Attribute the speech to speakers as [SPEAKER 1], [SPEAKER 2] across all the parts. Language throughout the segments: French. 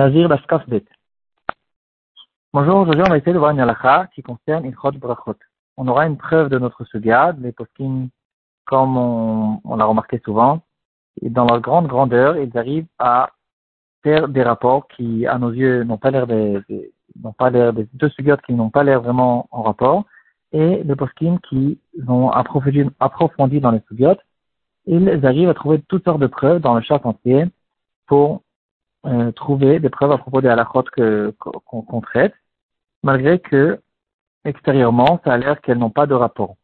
[SPEAKER 1] Nazir. Bonjour, aujourd'hui on va essayer de voir une halakha qui concerne Ilchot Brachot. On aura une preuve de notre suga, les poskim, comme on, l'a remarqué souvent, et dans leur grande grandeur, ils arrivent à faire des rapports qui, à nos yeux, n'ont pas l'air des, n'ont pas l'air deux sugiotes qui n'ont pas l'air vraiment en rapport, et les poskim qui ont approfondi, approfondi dans les sugiotes, ils arrivent à trouver toutes sortes de preuves dans le chat entier pour euh, trouver des preuves à propos des halakhot qu'on traite, malgré que extérieurement, ça a l'air qu'elles n'ont pas de rapport.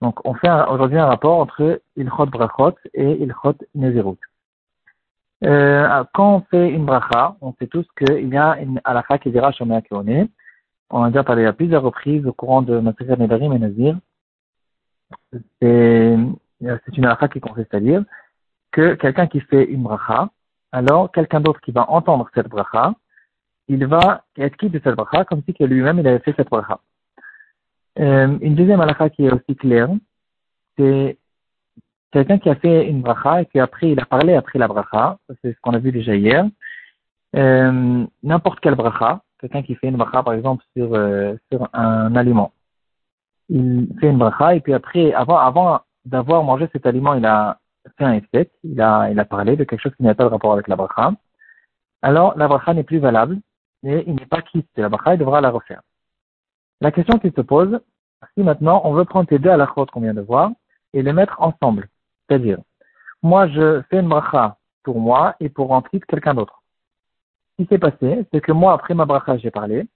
[SPEAKER 1] Donc, on fait aujourd'hui un rapport entre Ilchot Brachot et Ilchot Nezerut. Euh, quand on fait une bracha, on sait tous qu'il y a une halakha qui dira Shomea Keone. On a déjà parlé à plusieurs reprises au courant de Masricha Nedarim et Nazir. C'est une halakha qui consiste à dire que quelqu'un qui fait une bracha, alors quelqu'un d'autre qui va entendre cette bracha, il va être quitte de cette bracha comme si que lui-même il avait fait cette bracha. Euh, une deuxième halakha qui est aussi claire, c'est quelqu'un qui a fait une bracha et qui après il a parlé après la bracha, c'est ce qu'on a vu déjà hier. Euh, n'importe quelle bracha, quelqu'un qui fait une bracha par exemple sur, euh, sur un aliment. Il fait une bracha et puis après, avant, avant d'avoir mangé cet aliment, il a fait un effet, il a, il a parlé de quelque chose qui n'a pas de rapport avec la bracha, alors la bracha n'est plus valable et il n'est pas quitte la bracha, il devra la refaire. La question qui se pose, si maintenant on veut prendre ces deux halakhot qu'on vient de voir et les mettre ensemble, c'est-à-dire, moi je fais une bracha pour moi et pour rentrer quelqu'un d'autre. Ce qui s'est passé, c'est que moi après ma bracha j'ai parlé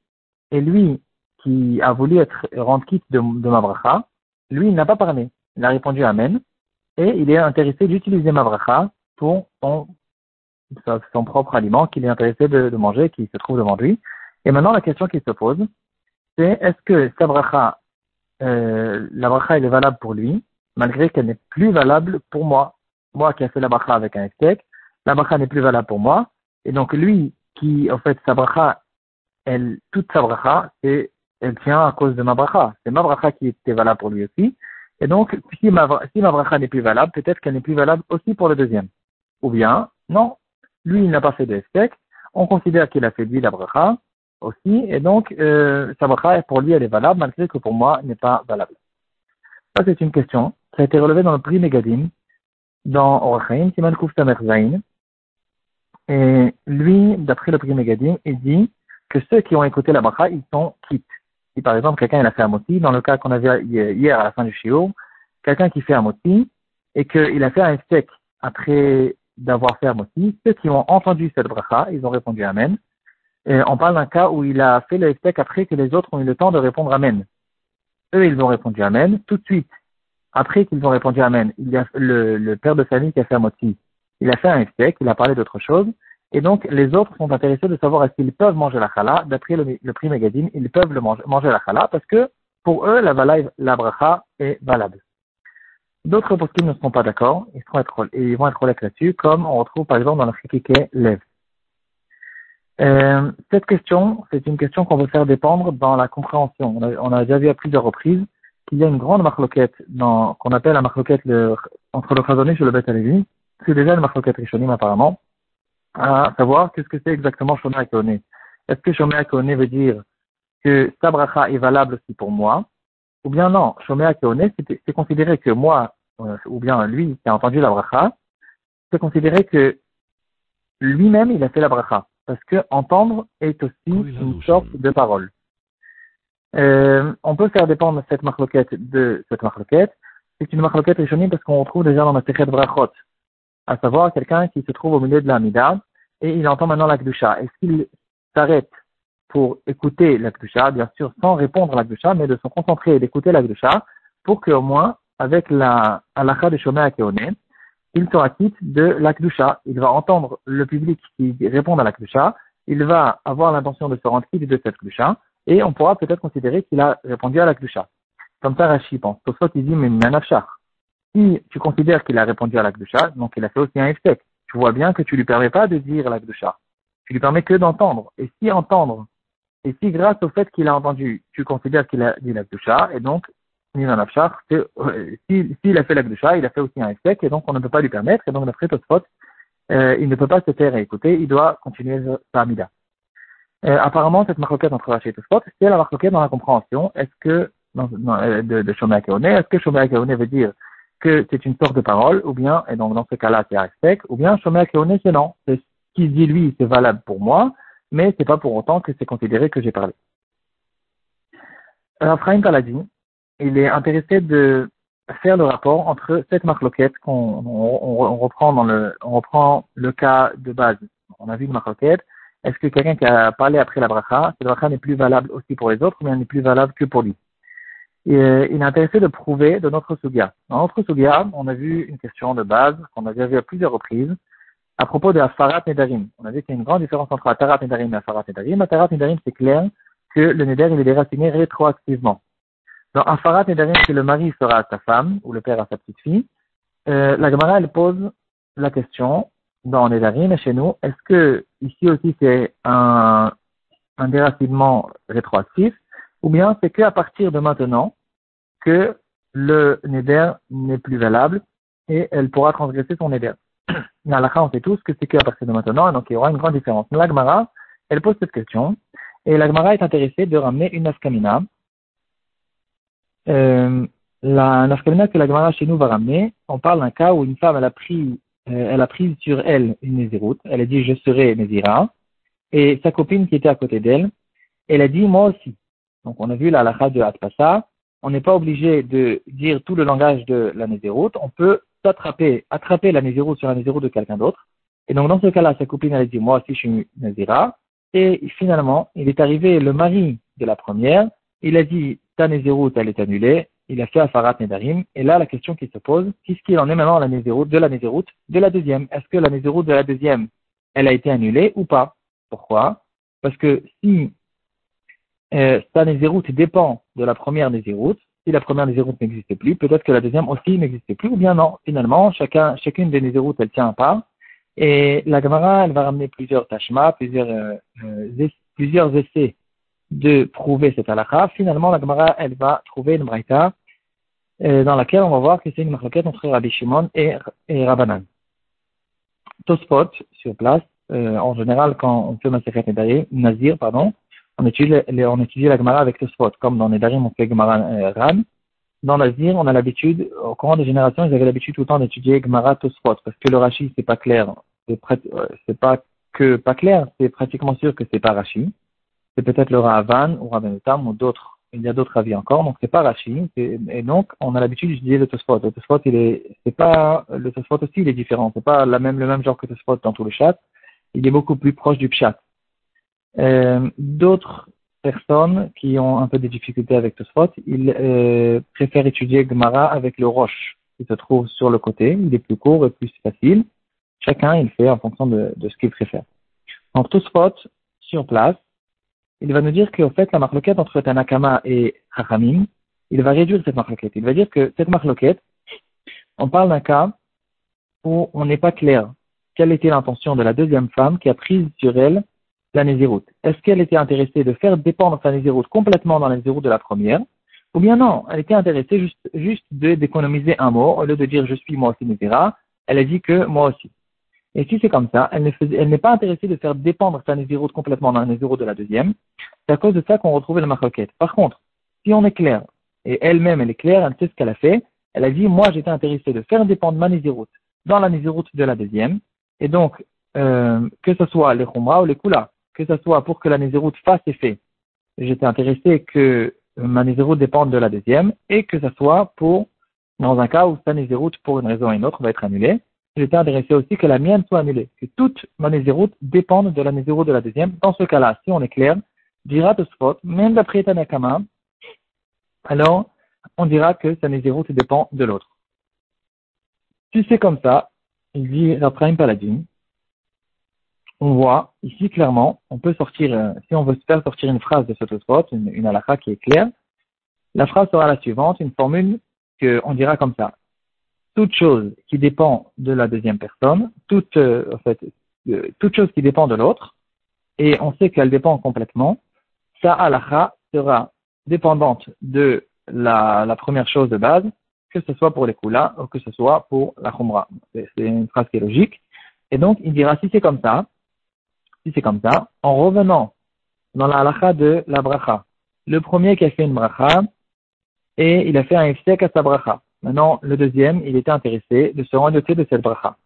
[SPEAKER 1] et lui qui a voulu être rendre quitte de, de ma bracha, lui il n'a pas parlé. Il a répondu Amen et il est intéressé d'utiliser ma bracha pour son, propre aliment qu'il est intéressé de, manger, qui se trouve devant lui. Et maintenant, la question qui se pose, c'est est-ce que sa bracha, euh, la bracha, elle est valable pour lui, malgré qu'elle n'est plus valable pour moi? Moi qui ai fait la bracha avec un steak, la bracha n'est plus valable pour moi. Et donc, lui qui, en fait, sa bracha, elle, toute sa bracha, elle tient à cause de ma bracha. C'est ma bracha qui était valable pour lui aussi. Et donc, si ma, si ma bracha n'est plus valable, peut-être qu'elle n'est plus valable aussi pour le deuxième. Ou bien, non, lui, il n'a pas fait de steak, on considère qu'il a fait lui la bracha aussi, et donc, euh, sa bracha, pour lui, elle est valable, malgré que pour moi, elle n'est pas valable. Ça, c'est une question qui a été relevée dans le prix Megadim, dans Orachaim, Siman Kuf Zain. Et lui, d'après le prix Megadim, il dit que ceux qui ont écouté la bracha, ils sont quittes. Si par exemple quelqu'un a fait un moti, dans le cas qu'on a vu hier à la fin du shiur, quelqu'un qui fait un moti et qu'il a fait un steak après d'avoir fait un moti, ceux qui ont entendu cette bracha, ils ont répondu Amen. On parle d'un cas où il a fait le steak après que les autres ont eu le temps de répondre Amen. Eux, ils ont répondu Amen. Tout de suite, après qu'ils ont répondu Amen, il y a le, père de famille qui a fait un moti, il a fait un steak, il a parlé d'autre chose, et donc, les autres sont intéressés de savoir est-ce qu'ils peuvent manger la chala. D'après le, prix Megadim, ils peuvent le manger, la chala parce que pour eux, la, la bracha est valable. D'autres poskim ne sont pas d'accord, ils, ils vont être relèves là-dessus, comme on retrouve par exemple dans le Chikike Lev. Euh, cette question, c'est une question qu'on veut faire dépendre dans la compréhension. On a, déjà vu à plusieurs reprises qu'il y a une grande marloquette qu'on appelle la marloquette entre le Chazonné et le Alevi. C'est déjà une marloquette Rishonim apparemment à savoir qu'est-ce que c'est exactement Shomea Keone. Est-ce que Shomea Keone veut dire que sa bracha est valable aussi pour moi Ou bien non, Shomea Keone, c'est considéré que moi, euh, ou bien lui qui a entendu la bracha, c'est considéré que lui-même il a fait la bracha. Parce que entendre est aussi une sorte de parole. Euh, on peut faire dépendre cette marloquette de cette marloquette. C'est une marloquette rishonim parce qu'on retrouve déjà dans la de Brachot à savoir quelqu'un qui se trouve au milieu de la Mida et il entend maintenant la Gdusha. Est-ce qu'il s'arrête pour écouter la Gdusha, bien sûr sans répondre à la Gdusha, mais de se concentrer et d'écouter la Gdusha pour qu'au moins, avec la halakha de Shomea Keone, il sera quitte de la Gdusha. Il va entendre le public qui répond à la Gdusha, il va avoir l'intention de se rendre quitte de cette Gdusha, et on pourra peut-être considérer qu'il a répondu à la Gdusha. Comme ça, Rashi pense. Sauf il dit, mais si tu considères qu'il a répondu à l'acte de chat, donc il a fait aussi un échec. Tu vois bien que tu lui permets pas de dire de chat. Tu lui permets que d'entendre. Et si entendre, et si grâce au fait qu'il a entendu, tu considères qu'il a dit de chat, et donc, euh, s'il si, a fait de chat, il a fait aussi un échec, et donc on ne peut pas lui permettre, et donc d'après faute, euh, il ne peut pas se faire écouter, il doit continuer sa amida. Euh, apparemment, cette marloquette entre Rashi et Tosfot, c'est la marloquette dans la compréhension. Est-ce que, dans, euh, de, de Shomea est-ce que Shomea veut dire que c'est une sorte de parole, ou bien, et donc dans ce cas-là, c'est respect, ou bien Shomea Keone, c'est non. Ce qu'il dit lui, c'est valable pour moi, mais c'est pas pour autant que c'est considéré que j'ai parlé. Alors, Frahim Paladin, il est intéressé de faire le rapport entre cette marloquette qu'on on, reprend dans le, on reprend le cas de base. On a vu une marloquette, est-ce que quelqu'un qui a parlé après la bracha, cette bracha n'est plus valable aussi pour les autres, mais elle n'est plus valable que pour lui? Euh, Il est intéressé de prouver de notre sugia. Dans notre sugia, on a vu une question de base qu'on a déjà à plusieurs reprises à propos de la farat nedarim. On a vu qu'il y a une grande différence entre la tarat nedarim et la farat nedarim. La tarat nedarim, c'est clair que le neder, il est déraciné rétroactivement. Dans un farat nedarim, que le mari sera à sa femme, ou le père à sa petite fille, euh, la Gemara, elle pose la question, dans Nedarim chez nous, est-ce que ici aussi c'est un, un déracinement rétroactif ou bien c'est qu'à partir de maintenant que le Neder n'est plus valable et elle pourra transgresser son Neder. Dans la on sait tous que c'est qu'à partir de maintenant, donc il y aura une grande différence. L'Agmara, elle pose cette question et l'Agmara est intéressée de ramener une nafkamina. Euh, la nafkamina que l'Agmara chez nous va ramener, on parle d'un cas où une femme elle a pris euh, elle a pris sur elle une Néziroute. Elle a dit je serai Nézira. Et sa copine qui était à côté d'elle, elle a dit moi aussi. Donc on a vu la halakha de Atpasa. On n'est pas obligé de dire tout le langage de la Néziroute. On peut s'attraper, attraper la Néziroute sur la Néziroute de quelqu'un d'autre. Et donc dans ce cas-là, sa copine elle dit moi aussi je suis Nézira. Et finalement, il est arrivé le mari de la première. Il a dit ta Néziroute elle est annulée il a fait Afarat Nedarim. Et là, la question qui se pose, qu'est-ce qu'il en est maintenant Nézéroute, de la Nézéroute de la deuxième? Est-ce que la Nézéroute de la deuxième, elle a été annulée ou pas? Pourquoi? Parce que si sa Nézéroute dépend de la première Nézéroute, si la première Nézéroute n'existait plus, peut-être que la deuxième aussi n'existait plus, ou bien non. Finalement, chacun, chacune des Nézéroutes, elle tient à part. Et la Gemara, elle va ramener plusieurs tachmas, plusieurs, euh, plusieurs essais de prouver cette halakha, finalement la Gemara elle va trouver une braïta euh, dans laquelle on va voir que c'est une marloquette entre Rabbi Shimon et, et Rabbanan. Tospot, sur place, euh, en général quand on fait Masechet Nazir, pardon, on étudie, on étudie la Gemara avec Tospot, comme dans Nedarim on fait Gemara euh, Ran. Dans Nazir, on a l'habitude, au courant des générations, ils avaient l'habitude tout le temps d'étudier Gemara Tospot, parce que le Rashi c'est pas clair, c'est, euh, pas que pas clair, c'est pratiquement sûr que c'est pas Rashi c'est peut-être le Ravan ou Ravenutam ou d'autres. Il y a d'autres avis encore, donc c'est pas Rashi. Et donc, on a l'habitude d'utiliser le Tosfot. Le Tosfot, il est, c'est pas, le Tosfot aussi, il est différent. C'est pas la même, le même genre que Tosfot dans tous les chats. Il est beaucoup plus proche du Pshat. Euh, d'autres personnes qui ont un peu de difficultés avec Tosfot, ils euh, préfèrent étudier Gemara avec le Roche, qui se trouve sur le côté. Il est plus court et plus facile. Chacun, il fait en fonction de, ce qu'il préfère. Donc, Tosfot, sur place, il va nous dire qu'en fait, la marloquette entre Tanakama et Chachamim, il va réduire cette marloquette. Il va dire que cette marloquette, on parle d'un cas où on n'est pas clair quelle était l'intention de la deuxième femme qui a pris sur elle la. Est-ce qu'elle était intéressée de faire dépendre sa Nézéroute complètement dans la Nézéroute de la première Ou bien non, elle était intéressée juste, juste d'économiser un mot, au lieu de dire je suis moi aussi Nézéra, elle a dit que moi aussi. Et si c'est comme ça, elle n'est pas intéressée de faire dépendre sa Nézirut complètement dans la Nézirut de la deuxième. C'est à cause de ça qu'on retrouve la marloquette. Par contre, si on est clair, et elle-même elle est claire, elle sait ce qu'elle a fait, elle a dit, moi j'étais intéressée de faire dépendre ma Nézirut dans la Nézirut de la deuxième, et donc, euh, que ce soit les Khumra ou les Kula, que ce soit pour que la Nézirut fasse effet, j'étais intéressé que ma Nézirut dépende de la deuxième, et que ce soit pour, dans un cas où sa Nézirut, pour une raison ou une autre, va être annulée, j'étais intéressé aussi que la mienne soit annulée, que toute ma nézéroute dépende de la nézéroute de la deuxième. Dans ce cas-là, si on est clair, dira spot, même d'après Tanakama, alors on dira que sa nézéroute dépend de l'autre. Si c'est comme ça, il dit Raphaël Paladin, on voit ici clairement, on peut sortir, euh, si on veut faire sortir une phrase de ce une, une qui est claire, la phrase sera la suivante, une formule qu'on dira comme ça toute chose qui dépend de la deuxième personne, toute, euh, en fait, euh, toute chose qui dépend de l'autre, et on sait qu'elle dépend complètement, sa halakha sera dépendante de la, la, première chose de base, que ce soit pour les kula ou que ce soit pour la khumra. C'est une phrase qui est logique. Et donc, il dira, si c'est comme ça, si c'est comme ça, en revenant dans la halakha de la bracha. Le premier qui a fait une bracha, et il a fait un ifsek à sa bracha. Maintenant, le deuxième, il était intéressé de se rendre de cette bracha.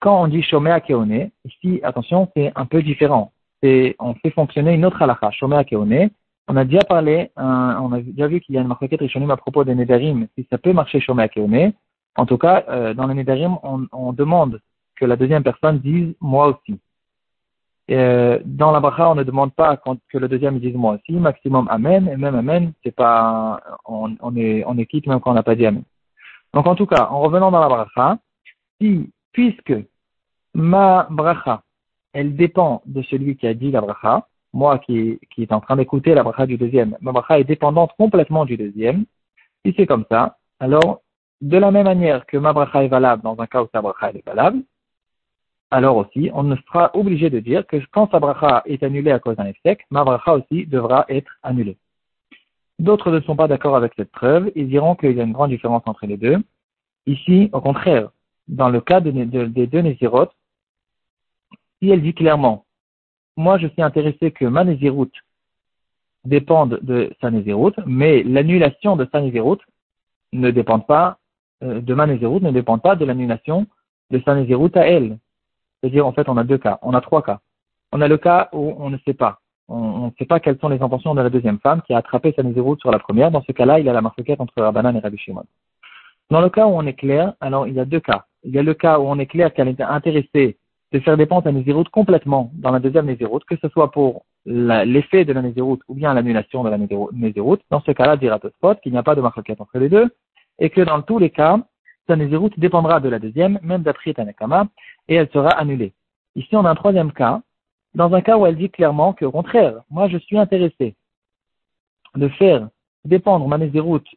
[SPEAKER 1] Quand on dit Shomea Keone, ici, attention, c'est un peu différent. On fait fonctionner une autre halakha, Shomea Keone. On a déjà parlé, on a déjà vu qu'il y a une marquette rishonim à propos des Nedarim, si ça peut marcher Shomea Keone. En tout cas, euh, dans les Nedarim, on demande que la deuxième personne dise moi aussi. Euh, dans la bracha, on ne demande pas que le deuxième dise moi aussi, maximum amen, et même amen, c'est pas, on, est, on est quitte même quand on n'a pas dit amen. Donc en tout cas, en revenant dans la bracha, si, puisque ma bracha, elle dépend de celui qui a dit la bracha, moi qui, qui est en train d'écouter la bracha du deuxième, ma bracha est dépendante complètement du deuxième, si c'est comme ça, alors, de la même manière que ma bracha est valable dans un cas où sa bracha est valable, alors aussi, on ne sera obligé de dire que quand sa bracha est annulée à cause d'un échec, ma bracha aussi devra être annulée. D'autres ne sont pas d'accord avec cette preuve, ils diront qu'il y a une grande différence entre les deux. Ici, au contraire, dans le cas des deux Nézirotes, si elle dit clairement, moi je suis intéressé que ma Néziroute dépende de sa mais l'annulation de sa ne dépend pas, euh, de ma ne dépend pas de l'annulation de sa à elle. C'est-à-dire, en fait, on a deux cas, on a trois cas. On a le cas où on ne sait pas. On ne sait pas quelles sont les intentions de la deuxième femme qui a attrapé sa route sur la première. Dans ce cas-là, il y a la marquette entre Rabbanan et Rabbi Shimon. Dans le cas où on est clair, alors il y a deux cas. Il y a le cas où on est clair qu'elle était intéressée de faire dépendre la route complètement dans la deuxième route, que ce soit pour l'effet de la route ou bien l'annulation de la route. Dans ce cas-là, dira spot qu'il n'y a pas de marquette entre les deux et que dans tous les cas, sa route dépendra de la deuxième, même d'après Tanakama, et elle sera annulée. Ici, on a un troisième cas, dans un cas où elle dit clairement que, au contraire, moi je suis intéressé de faire dépendre ma Nézéroute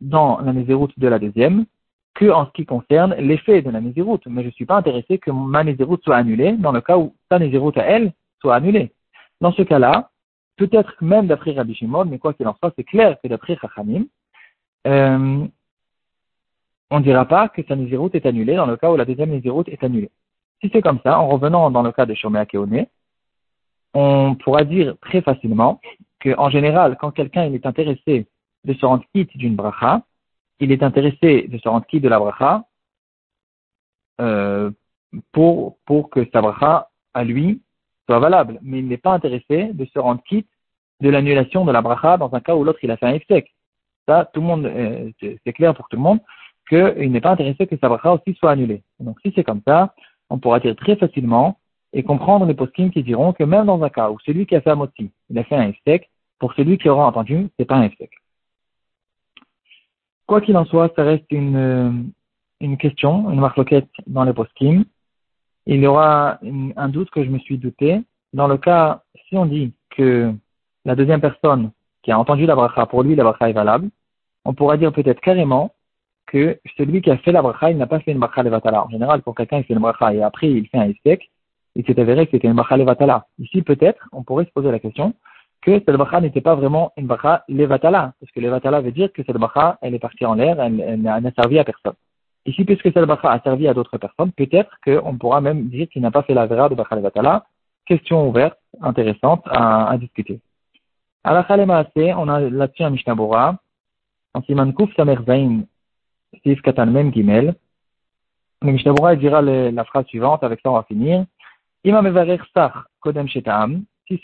[SPEAKER 1] dans la Nézéroute de la deuxième, que en ce qui concerne l'effet de la Nézéroute. Mais je ne suis pas intéressé que ma Nézéroute soit annulée dans le cas où sa Nézéroute à elle soit annulée. Dans ce cas-là, peut-être même d'après Rabbi Shimon, mais quoi qu'il en soit, c'est clair que d'après Chachamim, euh, on ne dira pas que sa Nézirut est annulée dans le cas où la deuxième Nézirut est annulée. Si c'est comme ça, en revenant dans le cas de Shomea Keone, on pourra dire très facilement qu'en général, quand quelqu'un est intéressé de se rendre quitte d'une bracha, il est intéressé de se rendre quitte de la bracha euh, pour, que sa bracha, à lui, soit valable. Mais il n'est pas intéressé de se rendre quitte de l'annulation de la bracha dans un cas où l'autre il a fait un sec. Ça, tout le monde, euh, c'est clair pour tout le monde qu'il n'est pas intéressé que sa bracha aussi soit annulée. Donc si c'est comme ça, on pourra dire très facilement et comprendre les poskim qui diront que même dans un cas où celui qui a fait un moti, il a fait un iftek, pour celui qui aura entendu, c'est pas un iftek. Quoi qu'il en soit, ça reste une, une question, une marloquette dans les poskim. Il y aura un doute que je me suis douté. Dans le cas, si on dit que la deuxième personne qui a entendu la bracha, pour lui, la bracha est valable, on pourra dire peut-être carrément que celui qui a fait la bracha, il n'a pas fait une bracha levatala. En général, pour quelqu'un qui fait une bracha et après il fait un istek, il s'est avéré que c'était une bracha levatala. Ici, peut-être, on pourrait se poser la question que cette bracha n'était pas vraiment une bracha levatala, parce que levatala veut dire que cette bracha, elle est partie en l'air, elle, n'a servi à personne. Ici, puisque cette bracha a servi à d'autres personnes, peut-être qu'on pourra même dire qu'il n'a pas fait la vera de bracha levatala. Question ouverte, intéressante à, à discuter. À la on a là-dessus un Mishnah Bora, en Siman Kuf Samer Zain, Sif Katan Mem Gimel. Le Mishnah dira la phrase suivante, avec ça on va finir. Si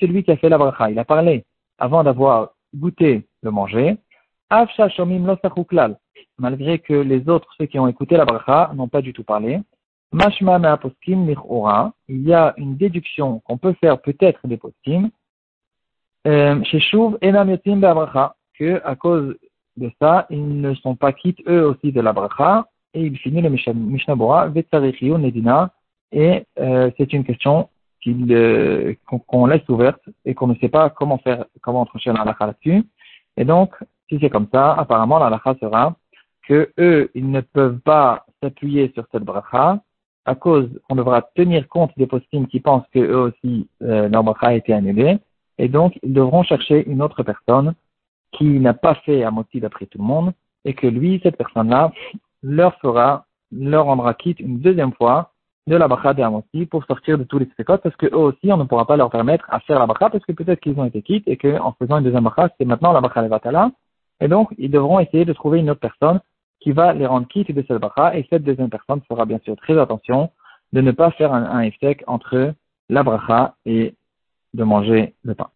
[SPEAKER 1] celui qui a fait la bracha, il a parlé avant d'avoir goûté le manger, Shomim malgré que les autres, ceux qui ont écouté la bracha, n'ont pas du tout parlé. Mashma il y a une déduction qu'on peut faire peut-être des poskim, euh, chez Shuv Enam Yotim que à cause de ça, ils ne sont pas quittes eux aussi de la bracha, et il finit le Mishnah Bora, Nedina, et euh, c'est une question euh, qu'on laisse ouverte et qu'on ne sait pas comment faire, comment trancher la là-dessus. Et donc, si c'est comme ça, apparemment la sera que eux, ils ne peuvent pas s'appuyer sur cette bracha, à cause qu'on devra tenir compte des postines qui pensent que eux aussi, euh, leur bracha a été annulée, et donc ils devront chercher une autre personne qui n'a pas fait un motif d'après tout le monde, et que lui, cette personne-là, leur fera, leur rendra quitte une deuxième fois de la bracha de Amoti pour sortir de tous les spécotes parce que eux aussi, on ne pourra pas leur permettre à faire la bracha parce que peut-être qu'ils ont été quittes et qu'en faisant une deuxième bracha, c'est maintenant la bracha levatala. Et donc, ils devront essayer de trouver une autre personne qui va les rendre quittes de cette bracha et cette deuxième personne fera bien sûr très attention de ne pas faire un, un entre la bracha et de manger le pain.